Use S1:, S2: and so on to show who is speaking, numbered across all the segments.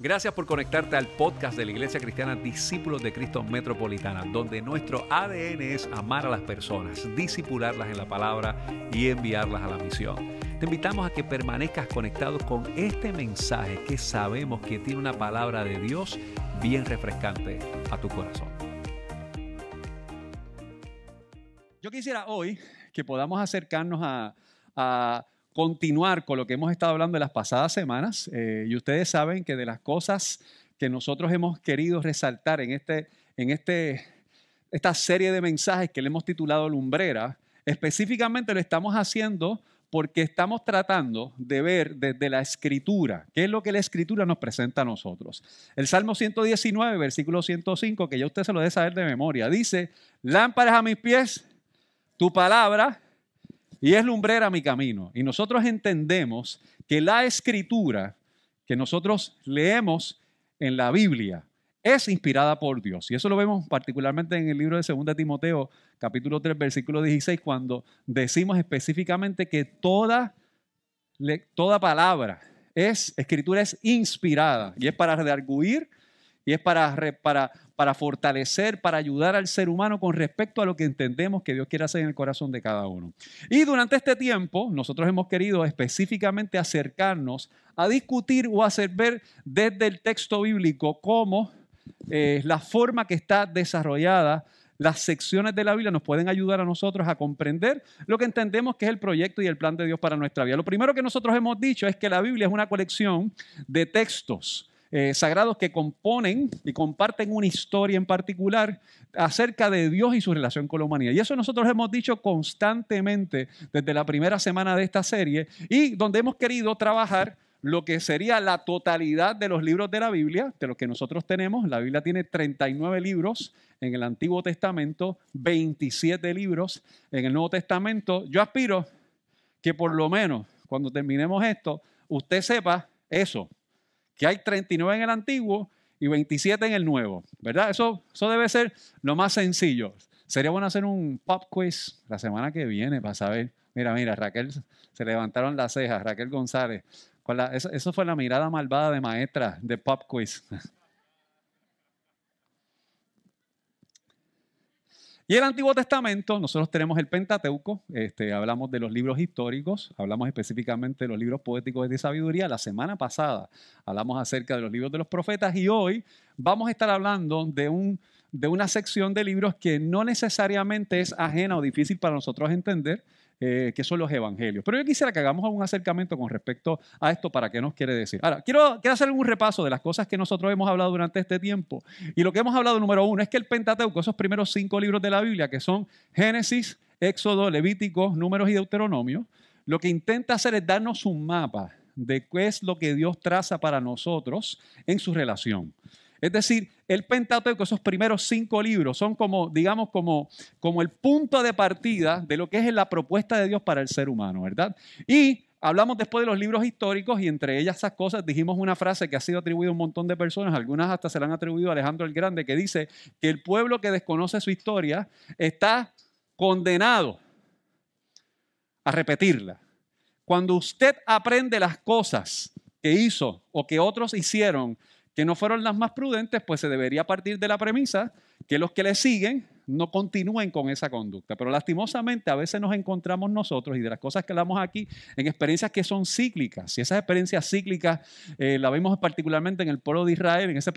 S1: Gracias por conectarte al podcast de la Iglesia Cristiana Discípulos de Cristo Metropolitana, donde nuestro ADN es amar a las personas, disipularlas en la palabra y enviarlas a la misión. Te invitamos a que permanezcas conectado con este mensaje que sabemos que tiene una palabra de Dios bien refrescante a tu corazón. Yo quisiera hoy que podamos acercarnos a, a continuar con lo que hemos estado hablando en las pasadas semanas. Eh, y ustedes saben que de las cosas que nosotros hemos querido resaltar en, este, en este, esta serie de mensajes que le hemos titulado Lumbrera, específicamente lo estamos haciendo porque estamos tratando de ver desde la escritura, qué es lo que la escritura nos presenta a nosotros. El Salmo 119, versículo 105, que ya usted se lo debe saber de memoria, dice, lámparas a mis pies, tu palabra y es lumbrera mi camino. Y nosotros entendemos que la escritura que nosotros leemos en la Biblia es inspirada por Dios. Y eso lo vemos particularmente en el libro de 2 Timoteo, capítulo 3, versículo 16, cuando decimos específicamente que toda, toda palabra es, escritura es inspirada y es para redarguir y es para, para, para fortalecer, para ayudar al ser humano con respecto a lo que entendemos que Dios quiere hacer en el corazón de cada uno. Y durante este tiempo, nosotros hemos querido específicamente acercarnos a discutir o hacer ver desde el texto bíblico cómo eh, la forma que está desarrollada las secciones de la Biblia nos pueden ayudar a nosotros a comprender lo que entendemos que es el proyecto y el plan de Dios para nuestra vida. Lo primero que nosotros hemos dicho es que la Biblia es una colección de textos eh, sagrados que componen y comparten una historia en particular acerca de Dios y su relación con la humanidad. Y eso nosotros hemos dicho constantemente desde la primera semana de esta serie y donde hemos querido trabajar lo que sería la totalidad de los libros de la Biblia, de los que nosotros tenemos. La Biblia tiene 39 libros en el Antiguo Testamento, 27 libros en el Nuevo Testamento. Yo aspiro que por lo menos cuando terminemos esto, usted sepa eso, que hay 39 en el antiguo y 27 en el nuevo, ¿verdad? Eso, eso debe ser lo más sencillo. Sería bueno hacer un pop quiz la semana que viene para saber. Mira, mira, Raquel, se levantaron las cejas, Raquel González. eso, eso fue la mirada malvada de maestra de pop quiz. Y el Antiguo Testamento, nosotros tenemos el Pentateuco, este, hablamos de los libros históricos, hablamos específicamente de los libros poéticos de sabiduría. La semana pasada hablamos acerca de los libros de los profetas y hoy vamos a estar hablando de, un, de una sección de libros que no necesariamente es ajena o difícil para nosotros entender, eh, que son los evangelios. Pero yo quisiera que hagamos un acercamiento con respecto a esto para qué nos quiere decir. Ahora, quiero, quiero hacer un repaso de las cosas que nosotros hemos hablado durante este tiempo. Y lo que hemos hablado, número uno, es que el Pentateuco, esos primeros cinco libros de la Biblia, que son Génesis, Éxodo, Levítico, Números y Deuteronomio, lo que intenta hacer es darnos un mapa de qué es lo que Dios traza para nosotros en su relación. Es decir, el Pentateuco, esos primeros cinco libros, son como, digamos, como, como el punto de partida de lo que es la propuesta de Dios para el ser humano, ¿verdad? Y hablamos después de los libros históricos y entre ellas esas cosas dijimos una frase que ha sido atribuida a un montón de personas, algunas hasta se la han atribuido a Alejandro el Grande, que dice que el pueblo que desconoce su historia está condenado a repetirla. Cuando usted aprende las cosas que hizo o que otros hicieron que no fueron las más prudentes, pues se debería partir de la premisa que los que le siguen no continúen con esa conducta. Pero lastimosamente a veces nos encontramos nosotros y de las cosas que hablamos aquí en experiencias que son cíclicas. Y esas experiencias cíclicas eh, la vemos particularmente en el pueblo de Israel, en, ese,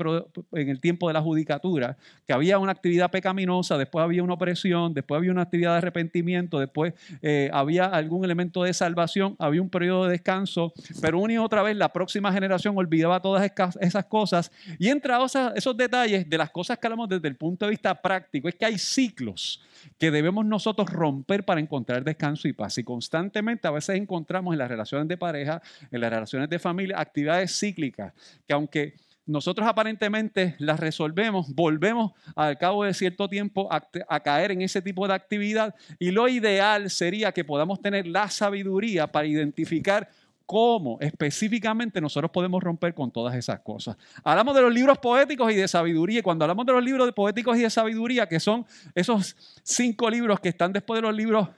S1: en el tiempo de la judicatura, que había una actividad pecaminosa, después había una opresión, después había una actividad de arrepentimiento, después eh, había algún elemento de salvación, había un periodo de descanso, pero una y otra vez la próxima generación olvidaba todas esas cosas. Y entre esos detalles de las cosas que hablamos desde el punto de vista práctico, es que hay ciclos que debemos nosotros romper para encontrar descanso y paz. Y constantemente a veces encontramos en las relaciones de pareja, en las relaciones de familia, actividades cíclicas que aunque nosotros aparentemente las resolvemos, volvemos al cabo de cierto tiempo a, a, caer en ese tipo de actividad y lo ideal sería que podamos tener la sabiduría para identificar cómo específicamente nosotros podemos romper con todas esas cosas. Hablamos de los libros poéticos y de sabiduría, y cuando hablamos de los libros poéticos y de sabiduría, que son esos cinco libros que están después de los libros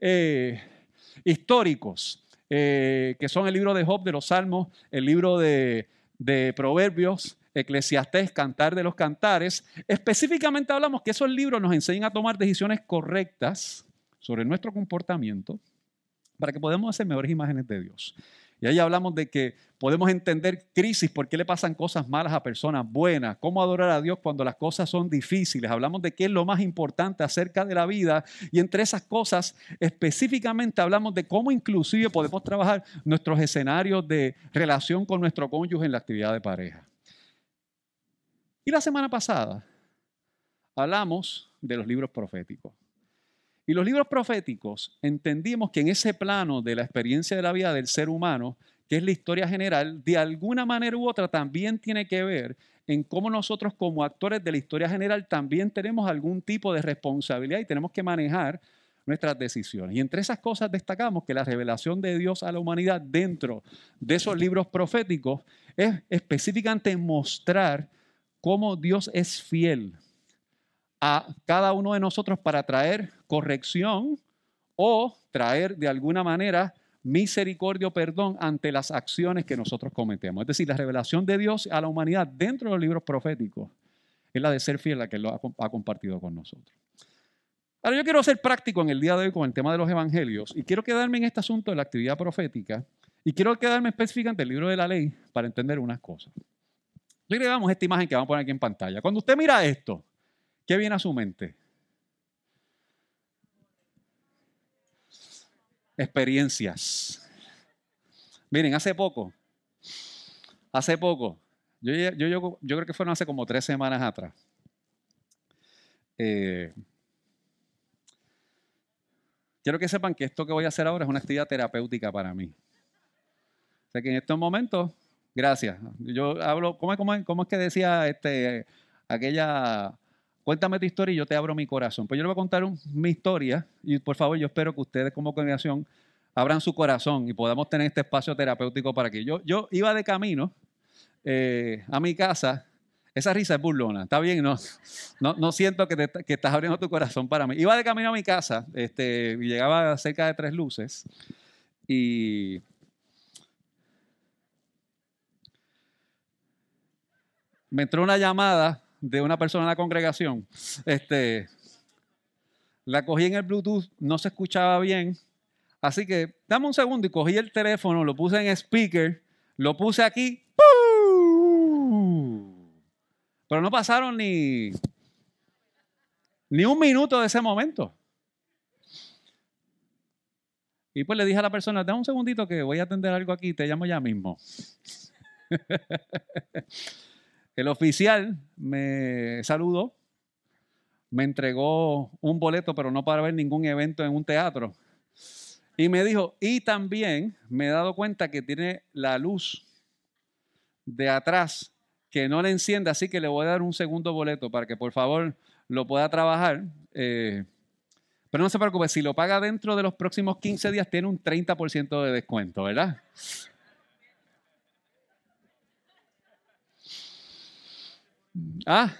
S1: eh, históricos, eh, que son el libro de Job, de los Salmos, el libro de, de Proverbios, Eclesiastés, Cantar de los Cantares. Específicamente hablamos que esos libros nos enseñan a tomar decisiones correctas sobre nuestro comportamiento para que podamos hacer mejores imágenes de Dios. Y ahí hablamos de que podemos entender crisis, por qué le pasan cosas malas a personas buenas, cómo adorar a Dios cuando las cosas son difíciles. Hablamos de qué es lo más importante acerca de la vida y entre esas cosas específicamente hablamos de cómo inclusive podemos trabajar nuestros escenarios de relación con nuestro cónyuge en la actividad de pareja. Y la semana pasada hablamos de los libros proféticos. Y los libros proféticos entendimos que en ese plano de la experiencia de la vida del ser humano, que es la historia general, de alguna manera u otra también tiene que ver en cómo nosotros como actores de la historia general también tenemos algún tipo de responsabilidad y tenemos que manejar nuestras decisiones. Y entre esas cosas destacamos que la revelación de Dios a la humanidad dentro de esos libros proféticos es específicamente mostrar cómo Dios es fiel a cada uno de nosotros para traer corrección o traer de alguna manera misericordia o perdón ante las acciones que nosotros cometemos. Es decir, la revelación de Dios a la humanidad dentro de los libros proféticos es la de ser fiel, la que Él ha compartido con nosotros. Ahora yo quiero ser práctico en el día de hoy con el tema de los evangelios y quiero quedarme en este asunto de la actividad profética y quiero quedarme específicamente en el libro de la ley para entender unas cosas. Veamos esta imagen que vamos a poner aquí en pantalla. Cuando usted mira esto, ¿Qué viene a su mente? Experiencias. Miren, hace poco, hace poco, yo, yo, yo, creo que fueron hace como tres semanas atrás. Eh, quiero que sepan que esto que voy a hacer ahora es una actividad terapéutica para mí. O sea que en estos momentos, gracias. Yo hablo, ¿cómo, cómo, es que decía este, aquella Cuéntame tu historia y yo te abro mi corazón. Pues yo le voy a contar mi historia y por favor yo espero que ustedes como congregación abran su corazón y podamos tener este espacio terapéutico para que yo, iba de camino eh, a mi casa. Esa risa es burlona, está bien, no, no, siento que, que, estás abriendo tu corazón para mí. Iba de camino a mi casa, este, y llegaba cerca de tres luces y me entró una llamada de una persona en la congregación. Este, la cogí en el Bluetooth, no se escuchaba bien. Así que dame un segundo y cogí el teléfono, lo puse en speaker, lo puse aquí. Pero no pasaron ni, ni un minuto de ese momento. Y pues le dije a la persona, dame un segundito que voy a atender algo aquí, te llamo ya mismo. El oficial me saludó, me entregó un boleto, pero no para ver ningún evento en un teatro. Y me dijo, y también me he dado cuenta que tiene la luz de atrás que no le enciende, así que le voy a dar un segundo boleto para que por favor lo pueda trabajar. Eh, pero no se preocupe, si lo paga dentro de los próximos 15 días, tiene un 30% de descuento, ¿verdad? Ah,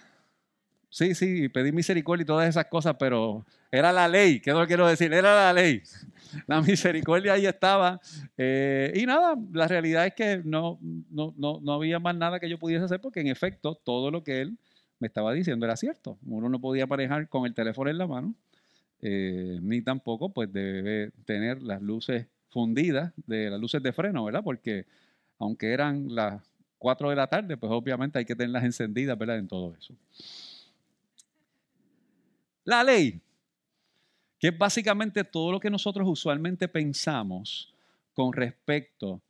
S1: sí, sí, pedí misericordia y todas esas cosas, pero era la ley, ¿qué es lo que quiero decir? Era la ley. La misericordia ahí estaba. Eh, y nada, la realidad es que no, no, no, había más nada que yo pudiese hacer porque en efecto todo lo que él me estaba diciendo era cierto. Uno no podía manejar con el teléfono en la mano, eh, ni tampoco pues debe tener las luces fundidas de las luces de freno, ¿verdad? Porque aunque eran las 4 de la tarde, pues obviamente hay que tenerlas encendidas, ¿verdad? En todo eso. La ley, que es básicamente todo lo que nosotros usualmente pensamos con respecto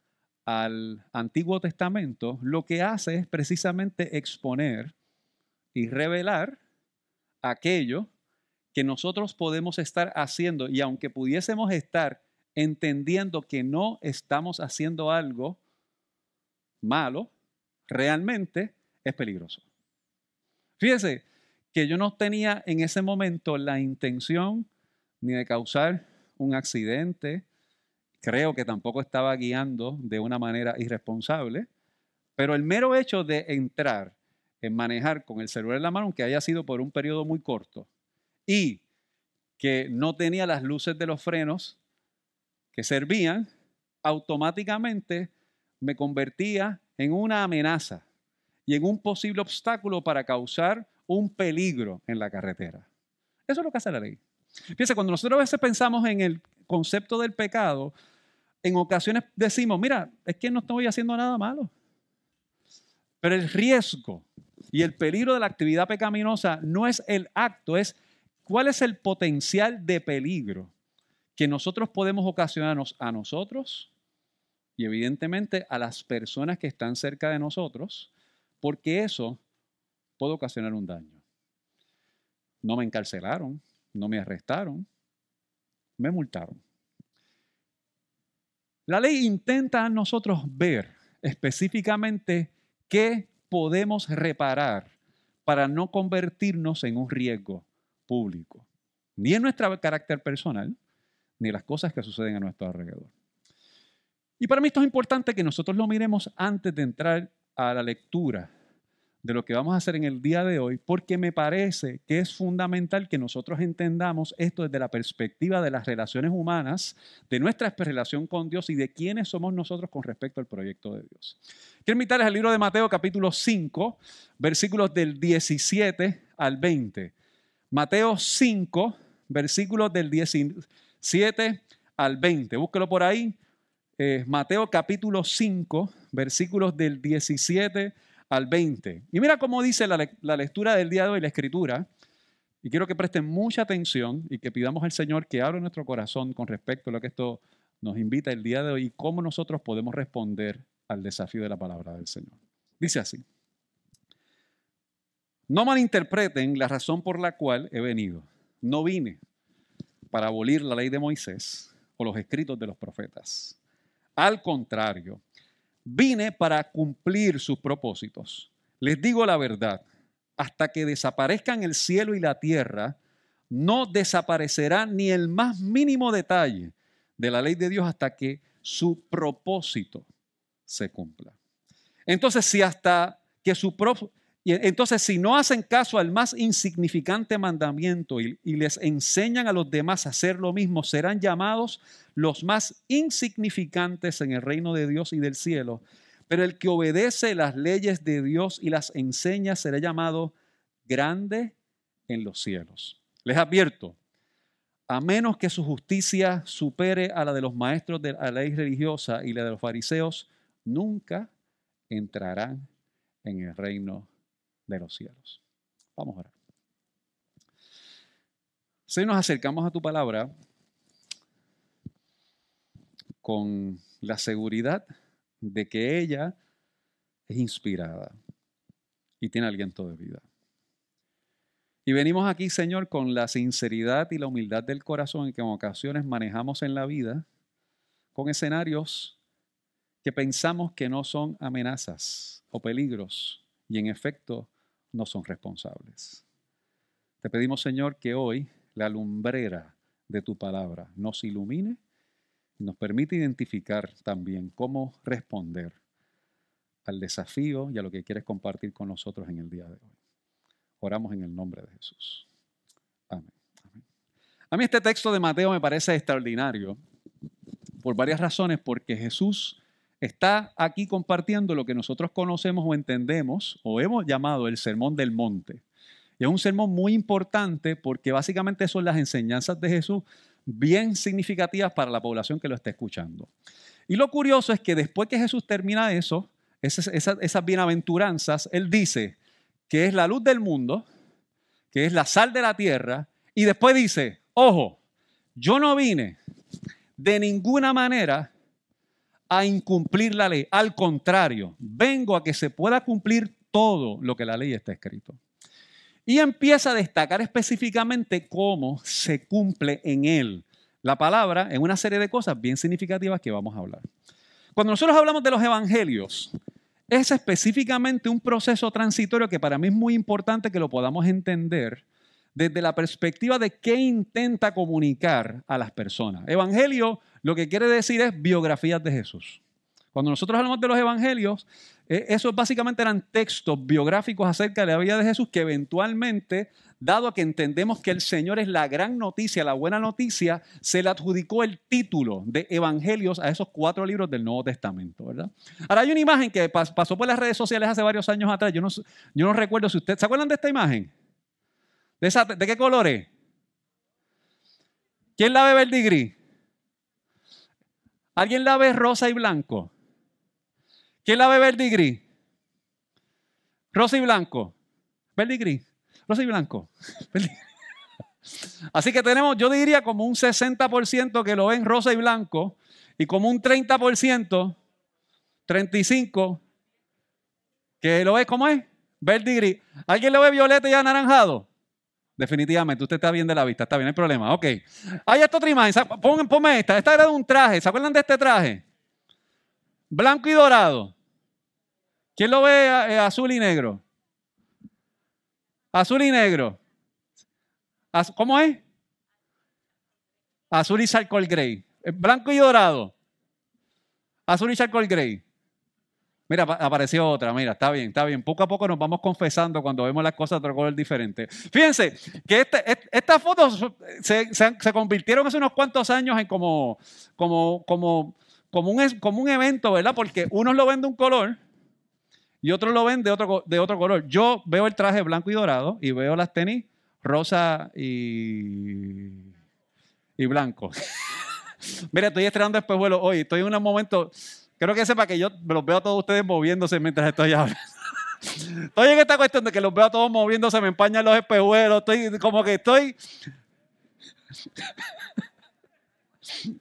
S1: al Antiguo Testamento, lo que hace es precisamente exponer y revelar aquello que nosotros podemos estar haciendo y aunque pudiésemos estar entendiendo que no estamos haciendo algo malo, realmente es peligroso. Fíjese que yo no tenía en ese momento la intención ni de causar un accidente, creo que tampoco estaba guiando de una manera irresponsable, pero el mero hecho de entrar en manejar con el celular en la mano, aunque haya sido por un periodo muy corto, y que no tenía las luces de los frenos que servían, automáticamente me convertía en una amenaza y en un posible obstáculo para causar un peligro en la carretera. Eso es lo que hace la ley. Fíjense, cuando nosotros a veces pensamos en el concepto del pecado, en ocasiones decimos, mira, es que no estoy haciendo nada malo. Pero el riesgo y el peligro de la actividad pecaminosa no es el acto, es cuál es el potencial de peligro que nosotros podemos ocasionarnos a nosotros y evidentemente a las personas que están cerca de nosotros, porque eso puede ocasionar un daño. No me encarcelaron, no me arrestaron, me multaron. La ley intenta a nosotros ver específicamente qué podemos reparar para no convertirnos en un riesgo público, ni en nuestro carácter personal, ni las cosas que suceden a nuestro alrededor. Y para mí esto es importante que nosotros lo miremos antes de entrar a la lectura de lo que vamos a hacer en el día de hoy, porque me parece que es fundamental que nosotros entendamos esto desde la perspectiva de las relaciones humanas, de nuestra relación con Dios y de quiénes somos nosotros con respecto al proyecto de Dios. Quiero invitarles al libro de Mateo capítulo 5, versículos del 17 al 20. Mateo 5, versículos del 17 al 20. Búsquelo por ahí. Eh, Mateo capítulo 5, versículos del 17 al 20. Y mira cómo dice la, la lectura del día de hoy, la escritura. Y quiero que presten mucha atención y que pidamos al Señor que abra nuestro corazón con respecto a lo que esto nos invita el día de hoy y cómo nosotros podemos responder al desafío de la palabra del Señor. Dice así. No malinterpreten la razón por la cual he venido. No vine para abolir la ley de Moisés o los escritos de los profetas. Al contrario, Vine para cumplir sus propósitos. Les digo la verdad, hasta que desaparezcan el cielo y la tierra, no desaparecerá ni el más mínimo detalle de la ley de Dios hasta que su propósito se cumpla. Entonces, si hasta que su propósito y entonces, si no hacen caso al más insignificante mandamiento y, les enseñan a los demás a hacer lo mismo, serán llamados los más insignificantes en el reino de Dios y del cielo. Pero el que obedece las leyes de Dios y las enseña será llamado grande en los cielos. Les advierto, a menos que su justicia supere a la de los maestros de la ley religiosa y la de los fariseos, nunca entrarán en el reino de los cielos. Vamos a orar. Si nos acercamos a tu palabra con la seguridad de que ella es inspirada y tiene aliento de vida. Y venimos aquí, Señor, con la sinceridad y la humildad del corazón que en ocasiones manejamos en la vida con escenarios que pensamos que no son amenazas o peligros y en efecto no son responsables. Te pedimos, Señor, que hoy la lumbrera de tu palabra nos ilumine y nos permite identificar también cómo responder al desafío y a lo que quieres compartir con nosotros en el día de hoy. Oramos en el nombre de Jesús. Amén. A mí este texto de Mateo me parece extraordinario por varias razones, porque Jesús está aquí compartiendo lo que nosotros conocemos o entendemos o hemos llamado el sermón del monte. Y es un sermón muy importante porque básicamente son las enseñanzas de Jesús bien significativas para la población que lo está escuchando. Y lo curioso es que después que Jesús termina eso, esas, esas bienaventuranzas, Él dice que es la luz del mundo, que es la sal de la tierra, y después dice, ojo, yo no vine de ninguna manera a incumplir la ley. Al contrario, vengo a que se pueda cumplir todo lo que la ley está escrito. Y empieza a destacar específicamente cómo se cumple en él la palabra en una serie de cosas bien significativas que vamos a hablar. Cuando nosotros hablamos de los evangelios, es específicamente un proceso transitorio que para mí es muy importante que lo podamos entender desde la perspectiva de qué intenta comunicar a las personas. Evangelio lo que quiere decir es biografías de Jesús. Cuando nosotros hablamos de los evangelios, eh, esos básicamente eran textos biográficos acerca de la vida de Jesús que eventualmente dado que entendemos que el Señor es la gran noticia, la buena noticia, se le adjudicó el título de evangelios a esos cuatro libros del Nuevo Testamento, ¿verdad? Ahora hay una imagen que pasó por las redes sociales hace varios años atrás, yo no, yo no recuerdo si ustedes, ¿se acuerdan de esta imagen? ¿De, esa, ¿De qué color es? ¿Quién la ve verde y gris? ¿Alguien la ve rosa y blanco? ¿Quién la ve verde y gris? Rosa y blanco. Verde y gris. Rosa y blanco. Así que tenemos, yo diría como un 60% que lo ven rosa y blanco y como un 30%, 35% que lo ve como es, verde y gris. ¿Alguien lo ve violeta y anaranjado? Definitivamente, usted está bien de la vista, está bien, hay problema. Ok. Hay esta otra imagen, ponme esta. Esta era de un traje, ¿se acuerdan de este traje? Blanco y dorado. ¿Quién lo ve eh, azul y negro? Azul y negro. ¿Cómo es? Azul y charcoal gray. Eh, blanco y dorado. Azul y charcoal gray. Mira, apareció otra, mira, está bien, está bien. Poco a poco nos vamos confesando cuando vemos las cosas de otro color diferente. Fíjense que este, estas fotos se, convirtieron hace unos cuantos años en como, como, como, como, un, como un evento, ¿verdad? Porque unos lo ven de un color y otros lo ven de otro, de otro color. Yo veo el traje blanco y dorado y veo las tenis rosa y, y blanco. Mira, estoy estrenando espejuelos hoy. Estoy en un momento, creo que sepa que yo los veo a todos ustedes moviéndose mientras estoy hablando. Estoy en esta cuestión de que los veo a todos moviéndose, me empañan los espejuelos, estoy como que estoy...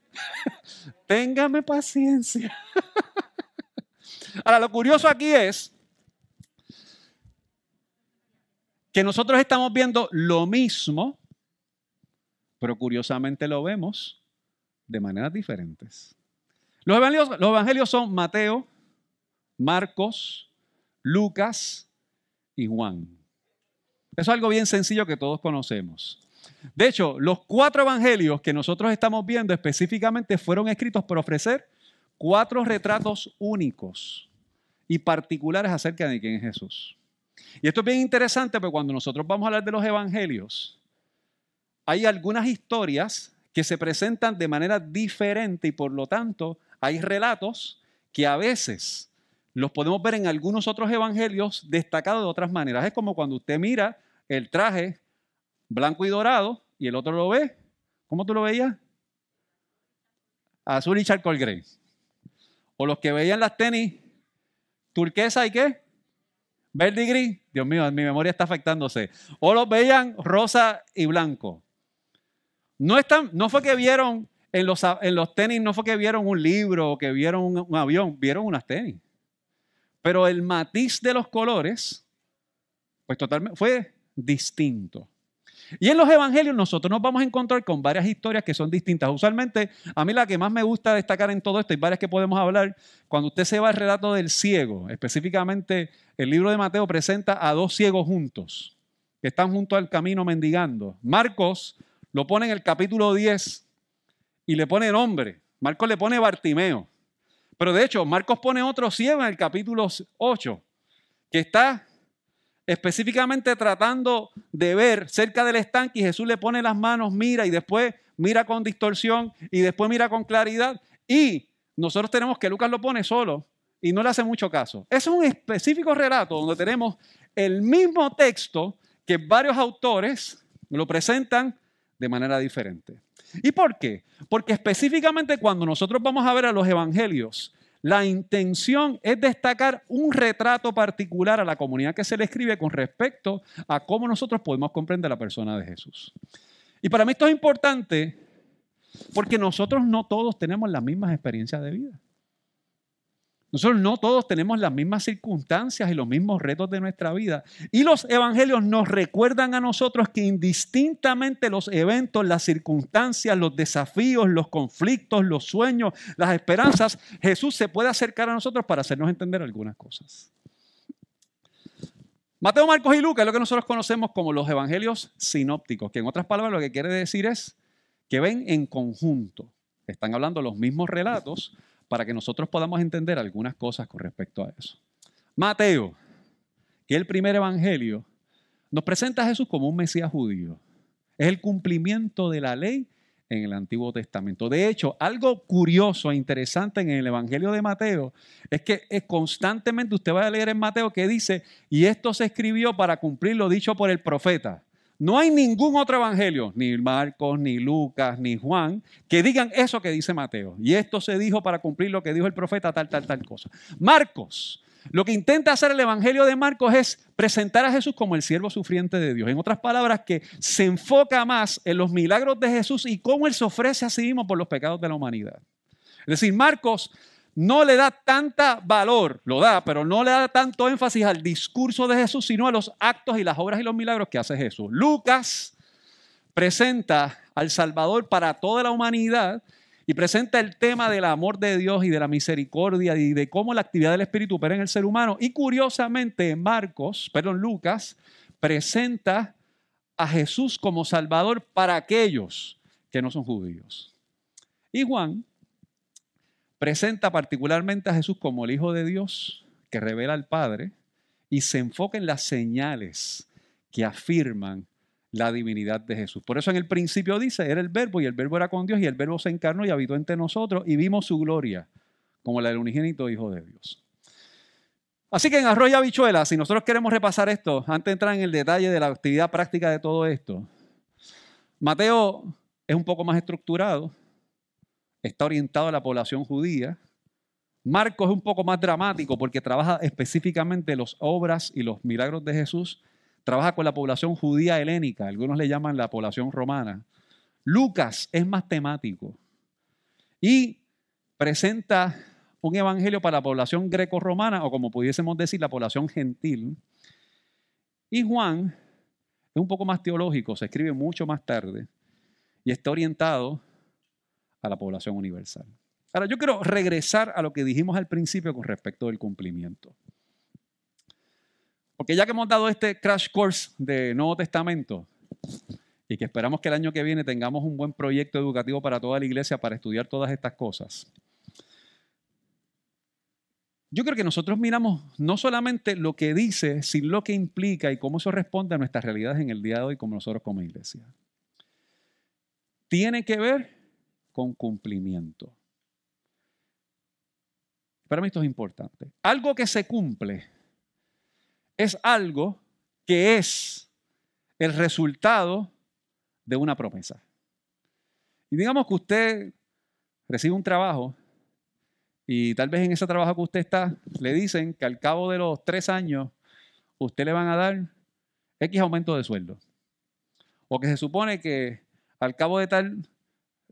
S1: Téngame paciencia. Ahora, lo curioso aquí es que nosotros estamos viendo lo mismo, pero curiosamente lo vemos de maneras diferentes. Los evangelios, son Mateo, Marcos, Lucas y Juan. Eso es algo bien sencillo que todos conocemos. De hecho, los cuatro evangelios que nosotros estamos viendo específicamente fueron escritos por ofrecer cuatro retratos únicos y particulares acerca de quién es Jesús. Y esto es bien interesante porque cuando nosotros vamos a hablar de los evangelios, hay algunas historias que se presentan de manera diferente y por lo tanto hay relatos que a veces los podemos ver en algunos otros evangelios destacados de otras maneras. Es como cuando usted mira el traje blanco y dorado y el otro lo ve. ¿Cómo tú lo veías? Azul y charcoal gray. O los que veían las tenis turquesa y qué? Verde y gris. Dios mío, mi memoria está afectándose. O los veían rosa y blanco. No, están, no fue que vieron en los, en los tenis, no fue que vieron un libro o que vieron un, avión, vieron unas tenis. Pero el matiz de los colores, pues fue distinto. Y en los evangelios nosotros nos vamos a encontrar con varias historias que son distintas. Usualmente, a mí la que más me gusta destacar en todo esto, y varias que podemos hablar, cuando usted se va al relato del ciego, específicamente el libro de Mateo presenta a dos ciegos juntos, que están junto al camino mendigando. Marcos lo pone en el capítulo 10 y le pone nombre. Marcos le pone Bartimeo. Pero de hecho, Marcos pone otro ciego en el capítulo 8, que está específicamente tratando de ver cerca del estanque y Jesús le pone las manos, mira y después mira con distorsión y después mira con claridad. Y nosotros tenemos que Lucas lo pone solo y no le hace mucho caso. Es un específico relato donde tenemos el mismo texto que varios autores lo presentan de manera diferente. ¿Y por qué? Porque específicamente cuando nosotros vamos a ver a los evangelios, la intención es destacar un retrato particular a la comunidad que se le escribe con respecto a cómo nosotros podemos comprender la persona de Jesús. Y para mí esto es importante porque nosotros no todos tenemos las mismas experiencias de vida. Nosotros no todos tenemos las mismas circunstancias y los mismos retos de nuestra vida. Y los evangelios nos recuerdan a nosotros que indistintamente los eventos, las circunstancias, los desafíos, los conflictos, los sueños, las esperanzas, Jesús se puede acercar a nosotros para hacernos entender algunas cosas. Mateo, Marcos y Lucas es lo que nosotros conocemos como los evangelios sinópticos, que en otras palabras lo que quiere decir es que ven en conjunto. Están hablando los mismos relatos, para que nosotros podamos entender algunas cosas con respecto a eso. Mateo, que es el primer evangelio, nos presenta a Jesús como un Mesías judío. Es el cumplimiento de la ley en el Antiguo Testamento. De hecho, algo curioso e interesante en el Evangelio de Mateo es que es constantemente usted va a leer en Mateo que dice, y esto se escribió para cumplir lo dicho por el profeta. No hay ningún otro evangelio, ni Marcos, ni Lucas, ni Juan, que digan eso que dice Mateo. Y esto se dijo para cumplir lo que dijo el profeta, tal, tal, tal cosa. Marcos, lo que intenta hacer el evangelio de Marcos es presentar a Jesús como el siervo sufriente de Dios. En otras palabras, que se enfoca más en los milagros de Jesús y cómo Él se ofrece a sí mismo por los pecados de la humanidad. Es decir, Marcos no le da tanta valor, lo da, pero no le da tanto énfasis al discurso de Jesús, sino a los actos y las obras y los milagros que hace Jesús. Lucas presenta al Salvador para toda la humanidad y presenta el tema del amor de Dios y de la misericordia y de cómo la actividad del Espíritu opera en el ser humano. Y curiosamente, Marcos, perdón, Lucas, presenta a Jesús como Salvador para aquellos que no son judíos. Y Juan presenta particularmente a Jesús como el Hijo de Dios que revela al Padre y se enfoca en las señales que afirman la divinidad de Jesús. Por eso en el principio dice, era el verbo y el verbo era con Dios y el verbo se encarnó y habitó entre nosotros y vimos su gloria como la del unigénito Hijo de Dios. Así que en Arroyo Habichuela, si nosotros queremos repasar esto, antes de entrar en el detalle de la actividad práctica de todo esto, Mateo es un poco más estructurado, está orientado a la población judía. Marcos es un poco más dramático porque trabaja específicamente las obras y los milagros de Jesús. Trabaja con la población judía helénica, algunos le llaman la población romana. Lucas es más temático y presenta un evangelio para la población greco-romana o como pudiésemos decir la población gentil. Y Juan es un poco más teológico, se escribe mucho más tarde y está orientado a la población universal. Ahora, yo quiero regresar a lo que dijimos al principio con respecto del cumplimiento. Porque ya que hemos dado este crash course de Nuevo Testamento y que esperamos que el año que viene tengamos un buen proyecto educativo para toda la iglesia para estudiar todas estas cosas, yo creo que nosotros miramos no solamente lo que dice, sino lo que implica y cómo eso responde a nuestras realidades en el día de hoy como nosotros como iglesia. Tiene que ver con cumplimiento. Para mí esto es importante. Algo que se cumple es algo que es el resultado de una promesa. Y digamos que usted recibe un trabajo y tal vez en ese trabajo que usted está le dicen que al cabo de los tres años usted le van a dar X aumento de sueldo. O que se supone que al cabo de tal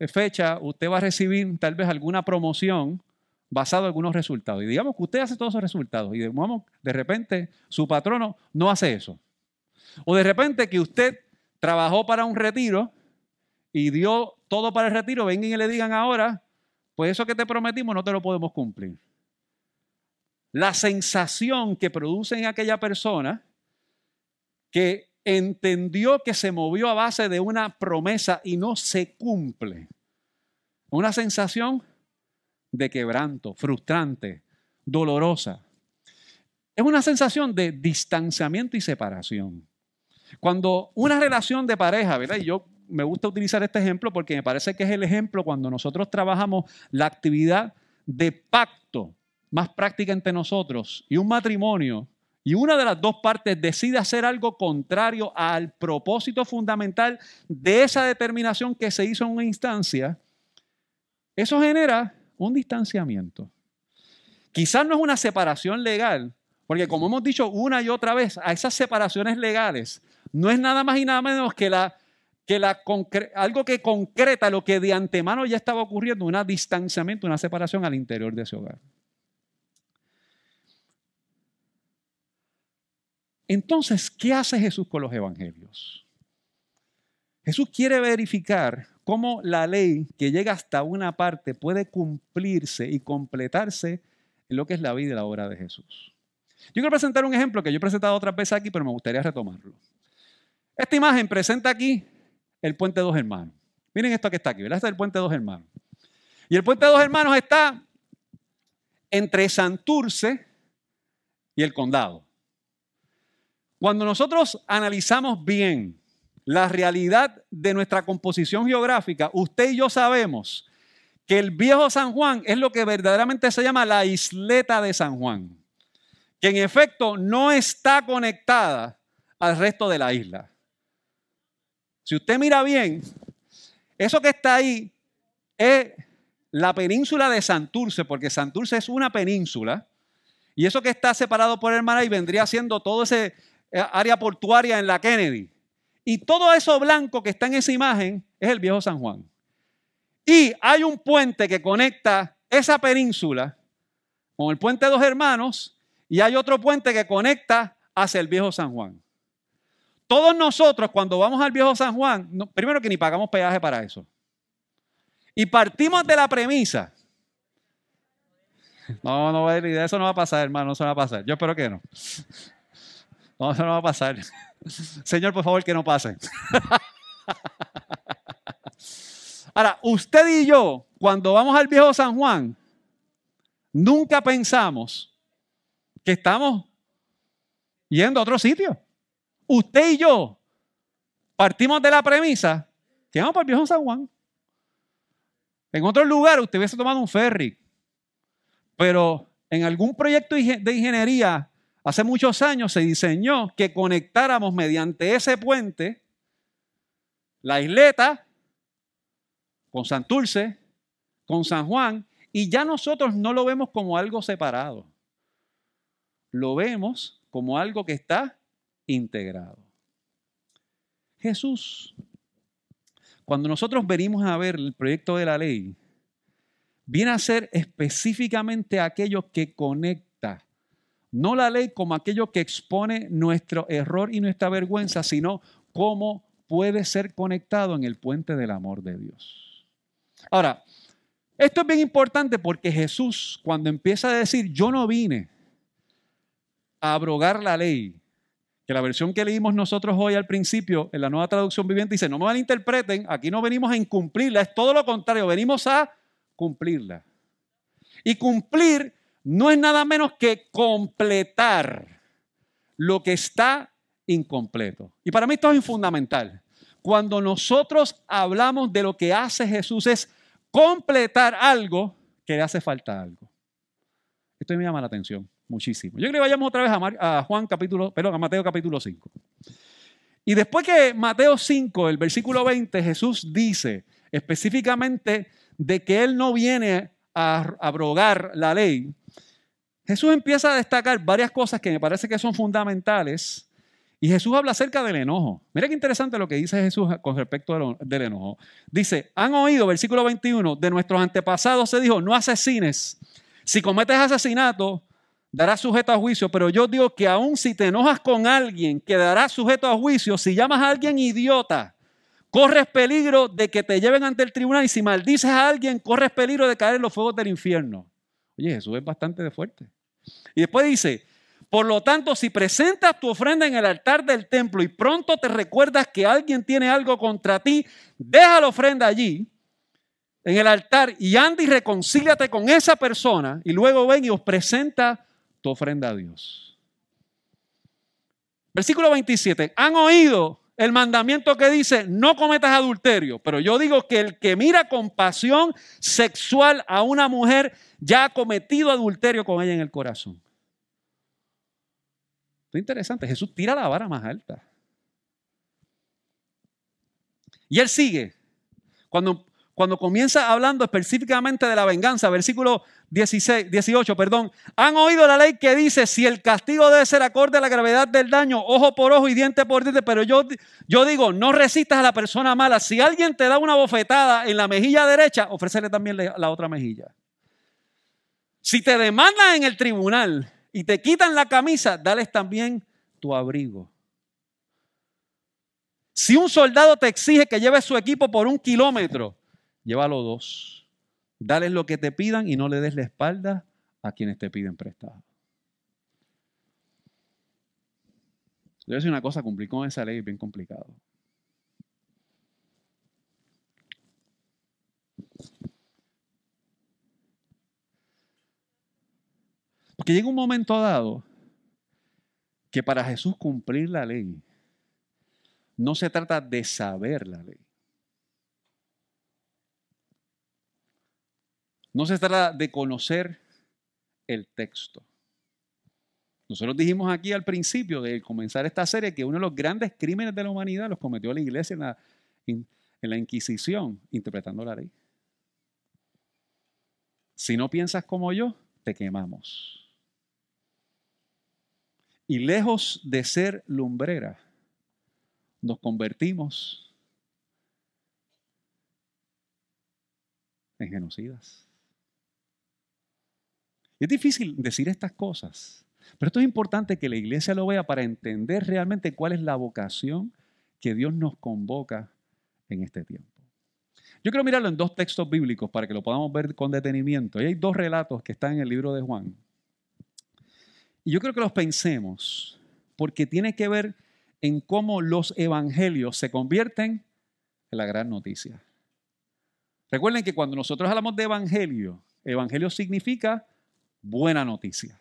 S1: fecha usted va a recibir tal vez alguna promoción basado en algunos resultados. Y digamos que usted hace todos esos resultados y de repente su patrono no hace eso. O de repente que usted trabajó para un retiro y dio todo para el retiro, vengan y le digan ahora, pues eso que te prometimos no te lo podemos cumplir. La sensación que produce en aquella persona que entendió que se movió a base de una promesa y no se cumple. Una sensación de quebranto, frustrante, dolorosa. Es una sensación de distanciamiento y separación. Cuando una relación de pareja, ¿verdad? Y yo me gusta utilizar este ejemplo porque me parece que es el ejemplo cuando nosotros trabajamos la actividad de pacto más práctica entre nosotros y un matrimonio y una de las dos partes decide hacer algo contrario al propósito fundamental de esa determinación que se hizo en una instancia, eso genera un distanciamiento. Quizás no es una separación legal, porque como hemos dicho una y otra vez, a esas separaciones legales no es nada más y nada menos que, la, que la, algo que concreta lo que de antemano ya estaba ocurriendo, un distanciamiento, una separación al interior de ese hogar. Entonces, ¿qué hace Jesús con los evangelios? Jesús quiere verificar cómo la ley que llega hasta una parte puede cumplirse y completarse en lo que es la vida y la obra de Jesús. Yo quiero presentar un ejemplo que yo he presentado otras veces aquí, pero me gustaría retomarlo. Esta imagen presenta aquí el puente dos hermanos. Miren esto que está aquí, ¿verdad? Este es el puente de dos hermanos. Y el puente de dos hermanos está entre Santurce y el condado. Cuando nosotros analizamos bien la realidad de nuestra composición geográfica, usted y yo sabemos que el viejo San Juan es lo que verdaderamente se llama la isleta de San Juan, que en efecto no está conectada al resto de la isla. Si usted mira bien, eso que está ahí es la península de Santurce, porque Santurce es una península, y eso que está separado por el mar ahí vendría siendo todo ese área portuaria en la Kennedy. Y todo eso blanco que está en esa imagen es el viejo San Juan. Y hay un puente que conecta esa península con el puente de dos hermanos y hay otro puente que conecta hacia el viejo San Juan. Todos nosotros cuando vamos al viejo San Juan, primero que ni pagamos peaje para eso. Y partimos de la premisa. No, no, eso no va a pasar, hermano, eso no va a pasar. Yo espero que no. No, eso no va a pasar. Señor, por favor, que no pase. Ahora, usted y yo, cuando vamos al viejo San Juan, nunca pensamos que estamos yendo a otro sitio. Usted y yo partimos de la premisa que vamos para el viejo San Juan. En otro lugar usted hubiese tomado un ferry, pero en algún proyecto de ingeniería Hace muchos años se diseñó que conectáramos mediante ese puente la isleta con Santurce, con San Juan, y ya nosotros no lo vemos como algo separado. Lo vemos como algo que está integrado. Jesús, cuando nosotros venimos a ver el proyecto de la ley, viene a ser específicamente aquello que conecta no la ley como aquello que expone nuestro error y nuestra vergüenza, sino cómo puede ser conectado en el puente del amor de Dios. Ahora, esto es bien importante porque Jesús, cuando empieza a decir, yo no vine a abrogar la ley, que la versión que leímos nosotros hoy al principio, en la nueva traducción viviente, dice, no me malinterpreten, aquí no venimos a incumplirla, es todo lo contrario, venimos a cumplirla. Y cumplir no es nada menos que completar lo que está incompleto. Y para mí esto es fundamental. Cuando nosotros hablamos de lo que hace Jesús es completar algo que le hace falta algo. Esto me llama la atención muchísimo. Yo creo que vayamos otra vez a, Juan capítulo, perdón, a Mateo capítulo 5. Y después que Mateo 5, el versículo 20, Jesús dice específicamente de que Él no viene a abrogar la ley, Jesús empieza a destacar varias cosas que me parece que son fundamentales. Y Jesús habla acerca del enojo. Mira qué interesante lo que dice Jesús con respecto del enojo. Dice, han oído, versículo 21, de nuestros antepasados se dijo, no asesines. Si cometes asesinato, darás sujeto a juicio. Pero yo digo que aun si te enojas con alguien, quedarás sujeto a juicio. Si llamas a alguien idiota, corres peligro de que te lleven ante el tribunal. Y si maldices a alguien, corres peligro de caer en los fuegos del infierno. Oye, Jesús es bastante fuerte. Y después dice, por lo tanto, si presentas tu ofrenda en el altar del templo y pronto te recuerdas que alguien tiene algo contra ti, deja la ofrenda allí, en el altar, y anda y reconcíliate con esa persona, y luego ven y os presenta tu ofrenda a Dios. Versículo 27. Han oído el mandamiento que dice, no cometas adulterio, pero yo digo que el que mira con pasión sexual a una mujer ya ha cometido adulterio con ella en el corazón. Esto es interesante, Jesús tira la vara más alta. Y él sigue. Cuando cuando comienza hablando específicamente de la venganza, versículo 16, 18, perdón, han oído la ley que dice, si el castigo debe ser acorde a la gravedad del daño, ojo por ojo y diente por diente, pero yo, yo digo, no resistas a la persona mala. Si alguien te da una bofetada en la mejilla derecha, ofrécele también la otra mejilla. Si te demandan en el tribunal y te quitan la camisa, dales también tu abrigo. Si un soldado te exige que lleves su equipo por un kilómetro, llévalo dos. Dales lo que te pidan y no le des la espalda a quienes te piden prestado. Yo voy a decir una cosa, cumplir con esa ley es bien complicado. Porque llega un momento dado que para Jesús cumplir la ley no se trata de saber la ley. No se trata de conocer el texto. Nosotros dijimos aquí al principio de comenzar esta serie que uno de los grandes crímenes de la humanidad los cometió la iglesia en la, la Inquisición, interpretando la ley. Si no piensas como yo, te quemamos. Y lejos de ser lumbrera, nos convertimos en genocidas. Es difícil decir estas cosas, pero esto es importante que la iglesia lo vea para entender realmente cuál es la vocación que Dios nos convoca en este tiempo. Yo quiero mirarlo en dos textos bíblicos para que lo podamos ver con detenimiento. Y hay dos relatos que están en el libro de Juan. Y yo creo que los pensemos porque tiene que ver en cómo los evangelios se convierten en la gran noticia. Recuerden que cuando nosotros hablamos de evangelio, evangelio significa buena noticia.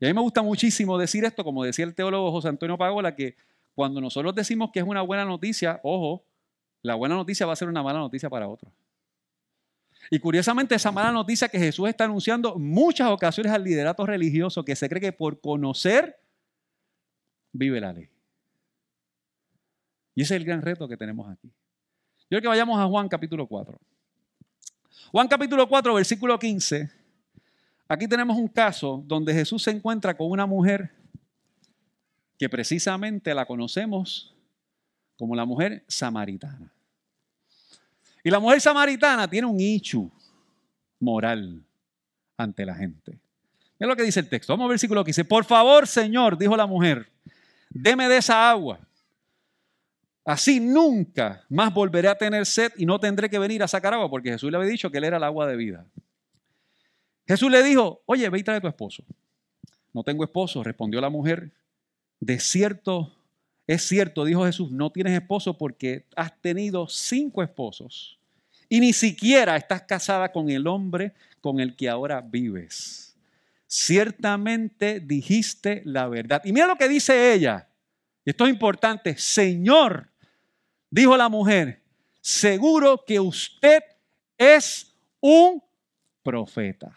S1: Y a mí me gusta muchísimo decir esto, como decía el teólogo José Antonio Pagola, que cuando nosotros decimos que es una buena noticia, ojo, la buena noticia va a ser una mala noticia para otro. Y curiosamente esa mala noticia que Jesús está anunciando muchas ocasiones al liderato religioso que se cree que por conocer vive la ley. Y ese es el gran reto que tenemos aquí. Yo quiero que vayamos a Juan capítulo 4. Juan capítulo 4, versículo 15. Aquí tenemos un caso donde Jesús se encuentra con una mujer que precisamente la conocemos como la mujer samaritana. Y la mujer samaritana tiene un ichu moral ante la gente. Mira lo que dice el texto. Vamos al versículo 15. Por favor, Señor, dijo la mujer, deme de esa agua Así nunca más volveré a tener sed y no tendré que venir a sacar agua, porque Jesús le había dicho que él era el agua de vida. Jesús le dijo, oye, ve y trae a tu esposo. No tengo esposo, respondió la mujer. De cierto, es cierto, dijo Jesús, no tienes esposo porque has tenido cinco esposos y ni siquiera estás casada con el hombre con el que ahora vives. Ciertamente dijiste la verdad. Y mira lo que dice ella. Esto es importante. Señor, dijo la mujer, seguro que usted es un profeta.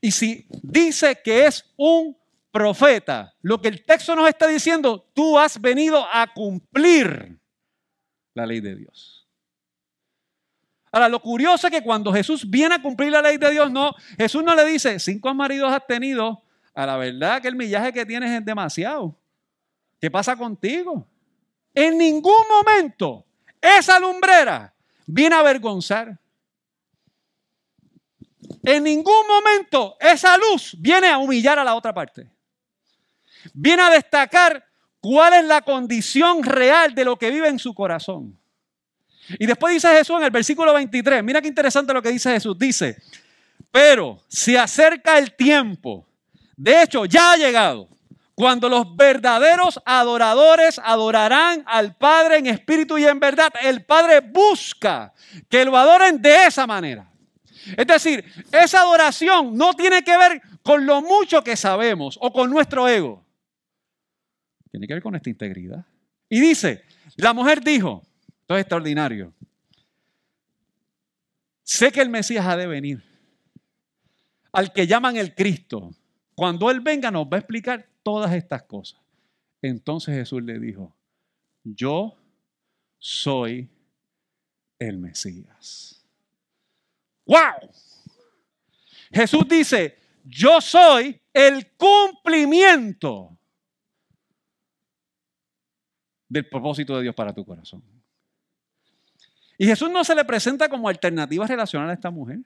S1: Y si dice que es un profeta, lo que el texto nos está diciendo, tú has venido a cumplir la ley de Dios. Ahora, lo curioso es que cuando Jesús viene a cumplir la ley de Dios, no, Jesús no le dice, cinco maridos has tenido, a la verdad que el millaje que tienes es demasiado. ¿Qué pasa contigo? En ningún momento esa lumbrera viene a avergonzar. En ningún momento esa luz viene a humillar a la otra parte. Viene a destacar cuál es la condición real de lo que vive en su corazón. Y después dice Jesús en el versículo 23, mira qué interesante lo que dice Jesús, dice, pero se acerca el tiempo, de hecho ya ha llegado, cuando los verdaderos adoradores adorarán al Padre en espíritu y en verdad, el Padre busca que lo adoren de esa manera. Es decir, esa adoración no tiene que ver con lo mucho que sabemos o con nuestro ego. Tiene que ver con esta integridad. Y dice, la mujer dijo, esto es extraordinario, sé que el Mesías ha de venir, al que llaman el Cristo. Cuando Él venga nos va a explicar todas estas cosas. Entonces Jesús le dijo, yo soy el Mesías. ¡Wow! Jesús dice, yo soy el cumplimiento del propósito de Dios para tu corazón. Y Jesús no se le presenta como alternativa relacional a esta mujer.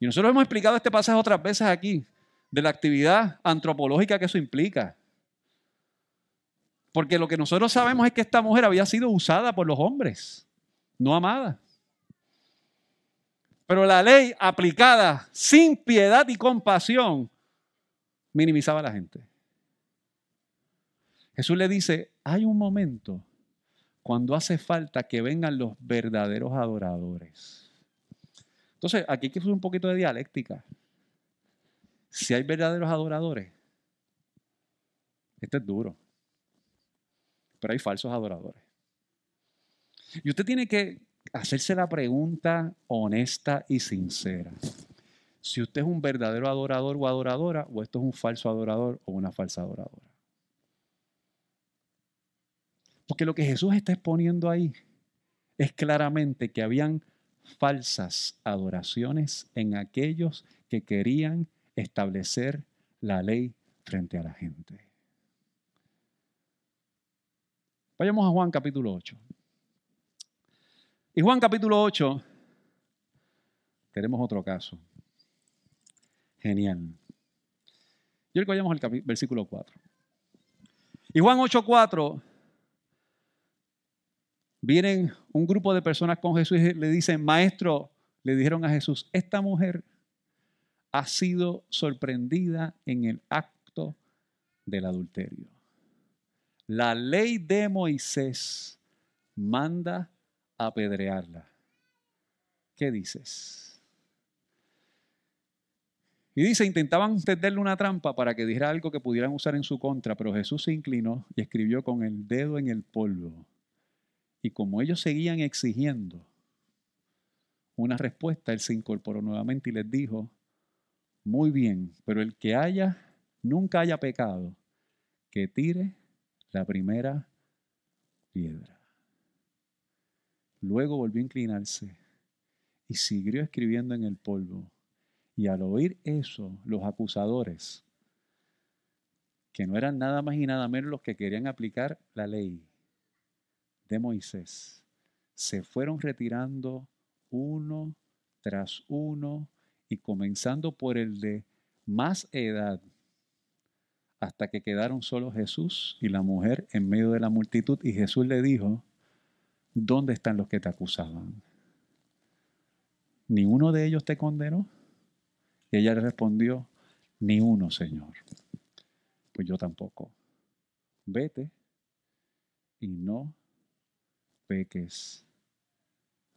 S1: Y nosotros hemos explicado este pasaje otras veces aquí de la actividad antropológica que eso implica. Porque lo que nosotros sabemos es que esta mujer había sido usada por los hombres, no amada. Pero la ley aplicada sin piedad y compasión minimizaba a la gente. Jesús le dice, hay un momento cuando hace falta que vengan los verdaderos adoradores. Entonces, aquí hay que hacer un poquito de dialéctica. Si hay verdaderos adoradores, esto es duro, pero hay falsos adoradores. Y usted tiene que hacerse la pregunta honesta y sincera. Si usted es un verdadero adorador o adoradora, o esto es un falso adorador o una falsa adoradora. Porque lo que Jesús está exponiendo ahí es claramente que habían falsas adoraciones en aquellos que querían establecer la ley frente a la gente. Vayamos a Juan capítulo 8. Y Juan capítulo 8, tenemos otro caso. Genial. Yo creo que vayamos al versículo 4. Y Juan 8:4 vienen un grupo de personas con Jesús y le dicen, maestro, le dijeron a Jesús, esta mujer ha sido sorprendida en el acto del adulterio. La ley de Moisés manda apedrearla. ¿Qué dices? Y dice, intentaban tenderle una trampa para que dijera algo que pudieran usar en su contra, pero Jesús se inclinó y escribió con el dedo en el polvo. Y como ellos seguían exigiendo una respuesta, él se incorporó nuevamente y les dijo, muy bien, pero el que haya, nunca haya pecado, que tire la primera piedra. Luego volvió a inclinarse y siguió escribiendo en el polvo. Y al oír eso, los acusadores, que no eran nada más y nada menos los que querían aplicar la ley, de Moisés se fueron retirando uno tras uno y comenzando por el de más edad, hasta que quedaron solo Jesús y la mujer en medio de la multitud. Y Jesús le dijo, ¿dónde están los que te acusaban? ¿Ni uno de ellos te condenó? Y ella le respondió, ni uno, Señor. Pues yo tampoco. Vete y no peques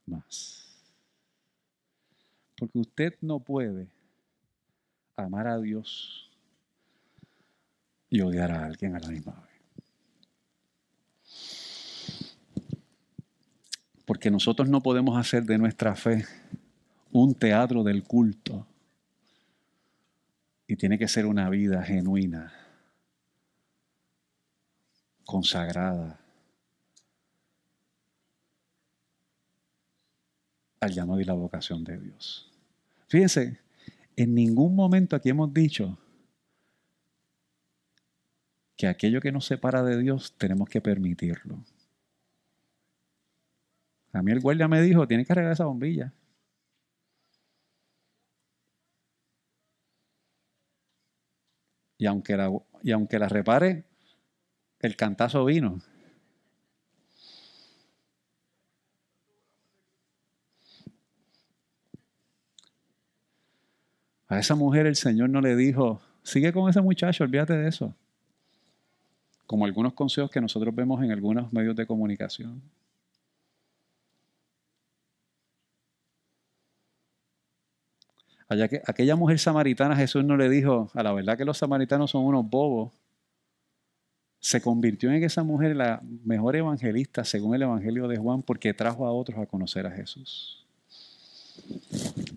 S1: más. Porque usted no puede amar a Dios y odiar a alguien a la misma vez. Porque nosotros no podemos hacer de nuestra fe un teatro del culto. Y tiene que ser una vida genuina, consagrada, al llamado y la vocación de Dios. Fíjense, en ningún momento aquí hemos dicho que aquello que nos separa de Dios tenemos que permitirlo. A mí el guardia me dijo, tiene que arreglar esa bombilla. Y aunque la, y aunque la repare, el cantazo vino. A esa mujer el Señor no le dijo, sigue con ese muchacho, olvídate de eso. Como algunos consejos que nosotros vemos en algunos medios de comunicación. Allá que, aquella mujer samaritana Jesús no le dijo, a la verdad que los samaritanos son unos bobos. Se convirtió en esa mujer la mejor evangelista según el Evangelio de Juan porque trajo a otros a conocer a Jesús.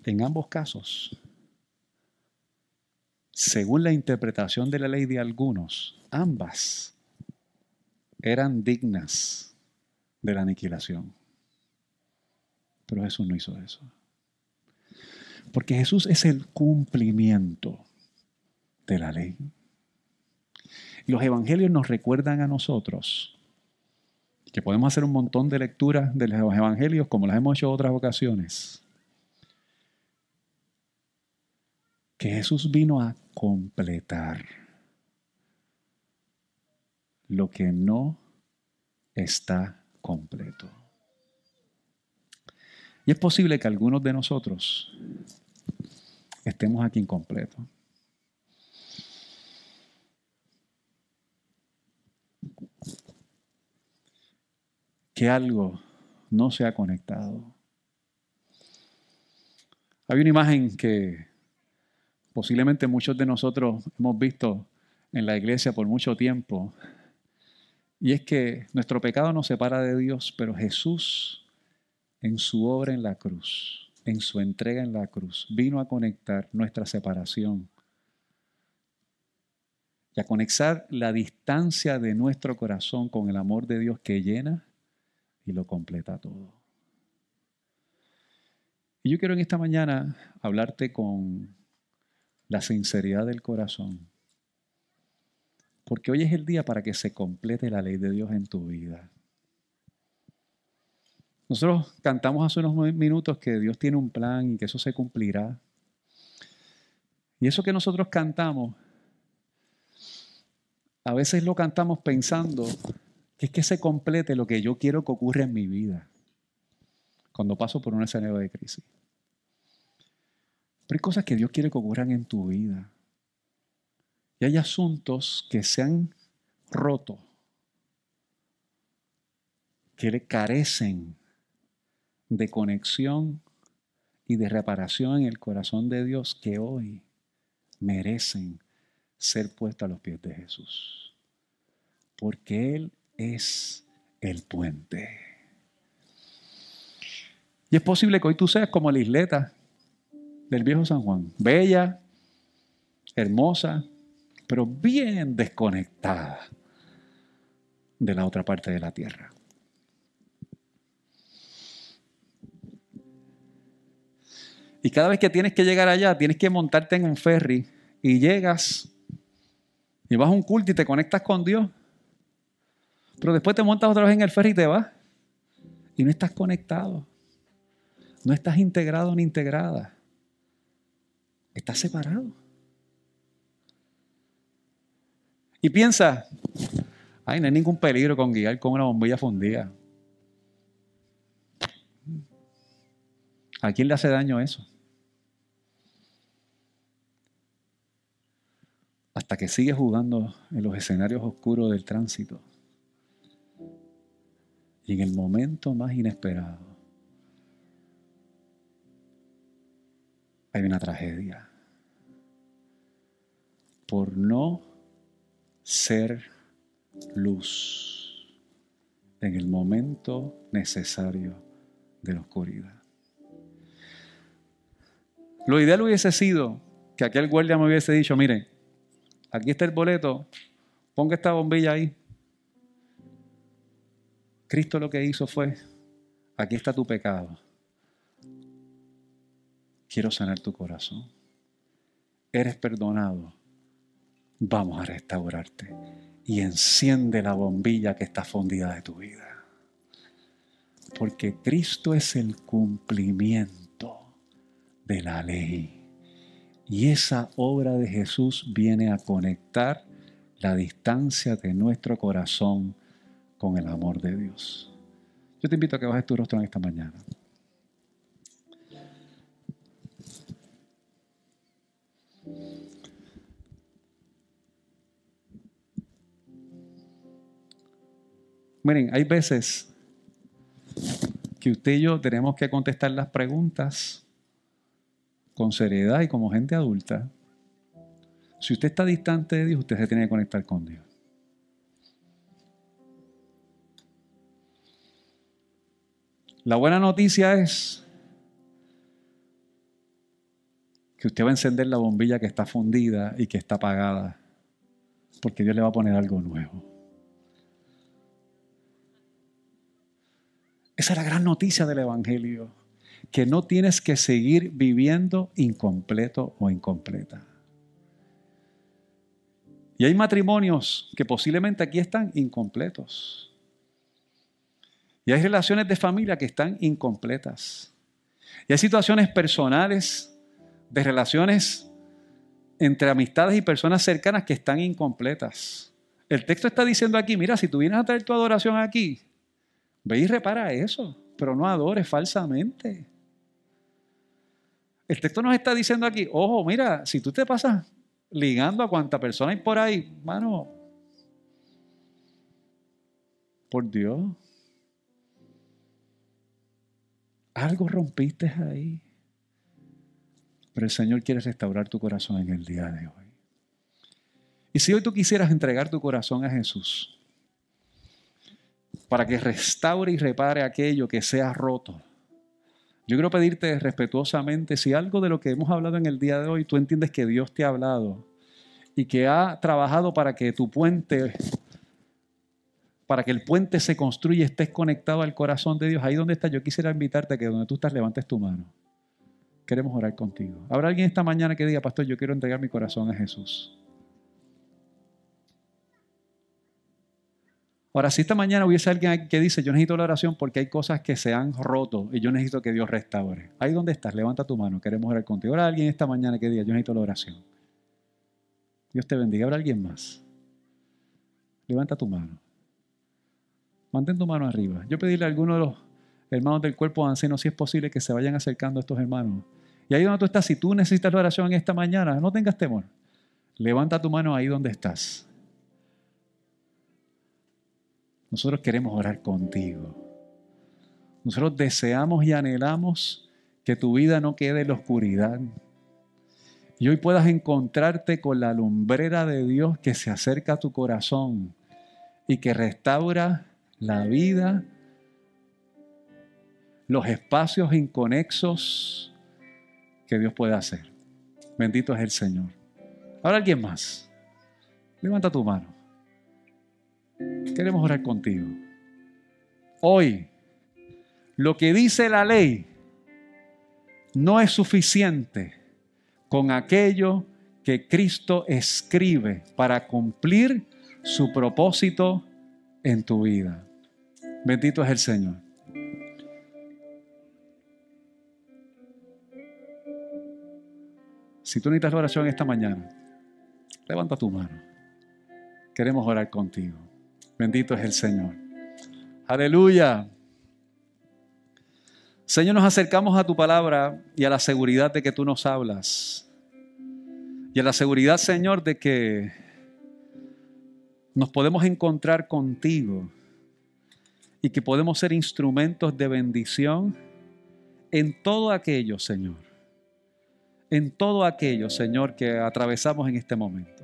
S1: En ambos casos, según la interpretación de la ley de algunos, ambas eran dignas de la aniquilación. Pero Jesús no hizo eso. Porque Jesús es el cumplimiento de la ley. Los evangelios nos recuerdan a nosotros que podemos hacer un montón de lecturas de los evangelios como las hemos hecho en otras ocasiones. Que Jesús vino a completar lo que no está completo. Y es posible que algunos de nosotros estemos aquí incompletos. Que algo no se ha conectado. Hay una imagen que posiblemente muchos de nosotros hemos visto en la iglesia por mucho tiempo. Y es que nuestro pecado nos separa de Dios, pero Jesús en su obra en la cruz, en su entrega en la cruz, vino a conectar nuestra separación y a conectar la distancia de nuestro corazón con el amor de Dios que llena y lo completa todo. Y yo quiero en esta mañana hablarte con la sinceridad del corazón. Porque hoy es el día para que se complete la ley de Dios en tu vida. Nosotros cantamos hace unos minutos que Dios tiene un plan y que eso se cumplirá. Y eso que nosotros cantamos, a veces lo cantamos pensando que es que se complete lo que yo quiero que ocurra en mi vida cuando paso por un escenario de crisis. Pero hay cosas que Dios quiere que ocurran en tu vida. Y hay asuntos que se han roto, que le carecen de conexión y de reparación en el corazón de Dios que hoy merecen ser puestos a los pies de Jesús. Porque Él es el puente. Y es posible que hoy tú seas como la isleta del viejo San Juan. Bella, hermosa, pero bien desconectada de la otra parte de la tierra. Y cada vez que tienes que llegar allá, tienes que montarte en un ferry y llegas y vas a un culto y te conectas con Dios. Pero después te montas otra vez en el ferry y te vas. Y no estás conectado. No estás integrado ni integrada. Estás separado. Y piensa, ay, no hay ningún peligro con guiar con una bombilla fundida. ¿A quién le hace daño eso? Hasta que sigue jugando en los escenarios oscuros del tránsito. Y en el momento más inesperado, hay una tragedia. Por no ser luz en el momento necesario de la oscuridad. Lo ideal hubiese sido que aquel guardia me hubiese dicho, miren, aquí está el boleto, ponga esta bombilla ahí. Cristo lo que hizo fue, aquí está tu pecado quiero sanar tu corazón. Eres perdonado. Vamos a restaurarte. Y enciende la bombilla que está fundida de tu vida. Porque Cristo es el cumplimiento de la ley. Y esa obra de Jesús viene a conectar la distancia de nuestro corazón con el amor de Dios. Yo te invito a que bajes tu rostro en esta mañana. Miren, hay veces que usted y yo tenemos que contestar las preguntas con seriedad y como gente adulta. Si usted está distante de Dios, usted se tiene que conectar con Dios. La buena noticia es que usted va a encender la bombilla que está fundida y que está apagada, porque Dios le va a poner algo nuevo. Esa es la gran noticia del Evangelio, que no tienes que seguir viviendo incompleto o incompleta. Y hay matrimonios que posiblemente aquí están incompletos. Y hay relaciones de familia que están incompletas. Y hay situaciones personales, de relaciones entre amistades y personas cercanas que están incompletas. El texto está diciendo aquí, mira, si tú vienes a traer tu adoración aquí, Ve y repara eso, pero no adores falsamente. El texto nos está diciendo aquí, ojo, mira, si tú te pasas ligando a cuanta persona hay por ahí, mano, por Dios, algo rompiste ahí. Pero el Señor quiere restaurar tu corazón en el día de hoy. Y si hoy tú quisieras entregar tu corazón a Jesús, para que restaure y repare aquello que sea roto, yo quiero pedirte respetuosamente, si algo de lo que hemos hablado en el día de hoy, tú entiendes que Dios te ha hablado y que ha trabajado para que tu puente, para que el puente se construya estés conectado al corazón de Dios, ahí donde estás, yo quisiera invitarte a que donde tú estás levantes tu mano. Queremos orar contigo. ¿Habrá alguien esta mañana que diga, pastor, yo quiero entregar mi corazón a Jesús? Ahora, si esta mañana hubiese alguien que dice, yo necesito la oración porque hay cosas que se han roto y yo necesito que Dios restaure. Ahí donde estás, levanta tu mano, queremos orar contigo. Ahora alguien esta mañana que diga, yo necesito la oración. Dios te bendiga. ¿Habrá alguien más? Levanta tu mano. Mantén tu mano arriba. Yo pedirle a alguno de los hermanos del cuerpo anciano si es posible que se vayan acercando a estos hermanos. Y ahí donde tú estás, si tú necesitas la oración esta mañana, no tengas temor. Levanta tu mano ahí donde estás. Nosotros queremos orar contigo. Nosotros deseamos y anhelamos que tu vida no quede en la oscuridad. Y hoy puedas encontrarte con la lumbrera de Dios que se acerca a tu corazón y que restaura la vida, los espacios inconexos que Dios puede hacer. Bendito es el Señor. Ahora alguien más. Levanta tu mano. Queremos orar contigo. Hoy, lo que dice la ley no es suficiente con aquello que Cristo escribe para cumplir su propósito en tu vida. Bendito es el Señor. Si tú necesitas oración esta mañana, levanta tu mano. Queremos orar contigo. Bendito es el Señor. Aleluya. Señor, nos acercamos a tu palabra y a la seguridad de que tú nos hablas. Y a la seguridad, Señor, de que nos podemos encontrar contigo y que podemos ser instrumentos de bendición en todo aquello, Señor. En todo aquello, Señor, que atravesamos en este momento.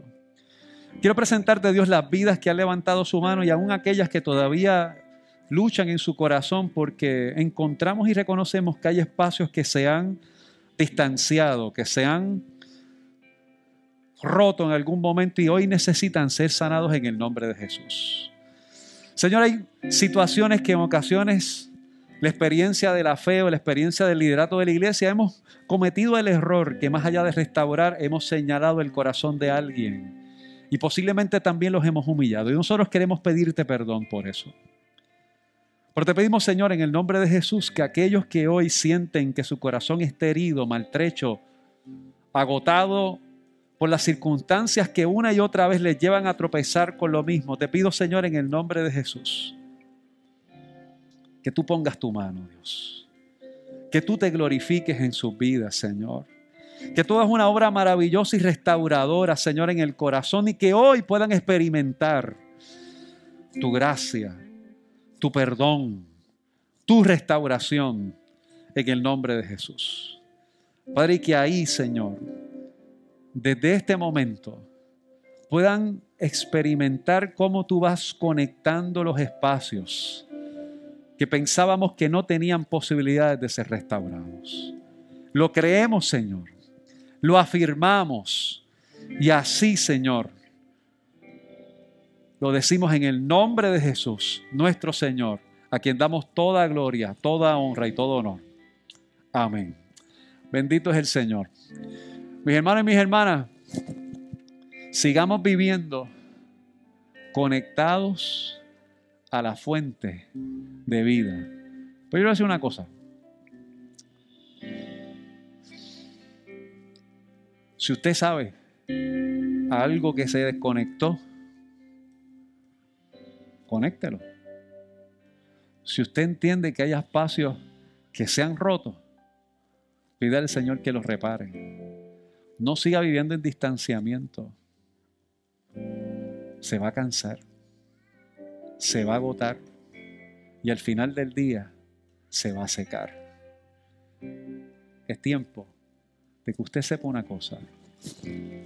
S1: Quiero presentarte, Dios, las vidas que han levantado su mano y aún aquellas que todavía luchan en su corazón porque encontramos y reconocemos que hay espacios que se han distanciado, que se han roto en algún momento y hoy necesitan ser sanados en el nombre de Jesús. Señor, hay situaciones que en ocasiones la experiencia de la fe o la experiencia del liderato de la iglesia hemos cometido el error que más allá de restaurar hemos señalado el corazón de alguien y posiblemente también los hemos humillado. Y nosotros queremos pedirte perdón por eso. Pero te pedimos, Señor, en el nombre de Jesús, que aquellos que hoy sienten que su corazón está herido, maltrecho, agotado por las circunstancias que una y otra vez les llevan a tropezar con lo mismo, te pido, Señor, en el nombre de Jesús, que tú pongas tu mano, Dios. Que tú te glorifiques en sus vidas, Señor. Que todo es una obra maravillosa y restauradora, Señor, en el corazón y que hoy puedan experimentar tu gracia, tu perdón, tu restauración en el nombre de Jesús. Padre, y que ahí, Señor, desde este momento puedan experimentar cómo tú vas conectando los espacios que pensábamos que no tenían posibilidades de ser restaurados. Lo creemos, Señor lo afirmamos. Y así, Señor, lo decimos en el nombre de Jesús, nuestro Señor, a quien damos toda gloria, toda honra y todo honor. Amén. Bendito es el Señor. Mis hermanos y mis hermanas, sigamos viviendo conectados a la fuente de vida. Pero yo voy a decir una cosa. Si usted sabe algo que se desconectó, conéctelo. Si usted entiende que hay espacios que se han roto, pide al Señor que los repare. No siga viviendo en distanciamiento. Se va a cansar, se va a agotar y al final del día se va a secar. Es tiempo de que usted sepa una cosa.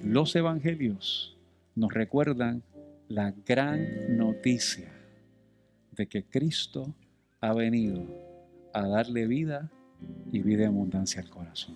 S1: Los evangelios nos recuerdan la gran noticia de que Cristo ha venido a darle vida y vida en abundancia al corazón.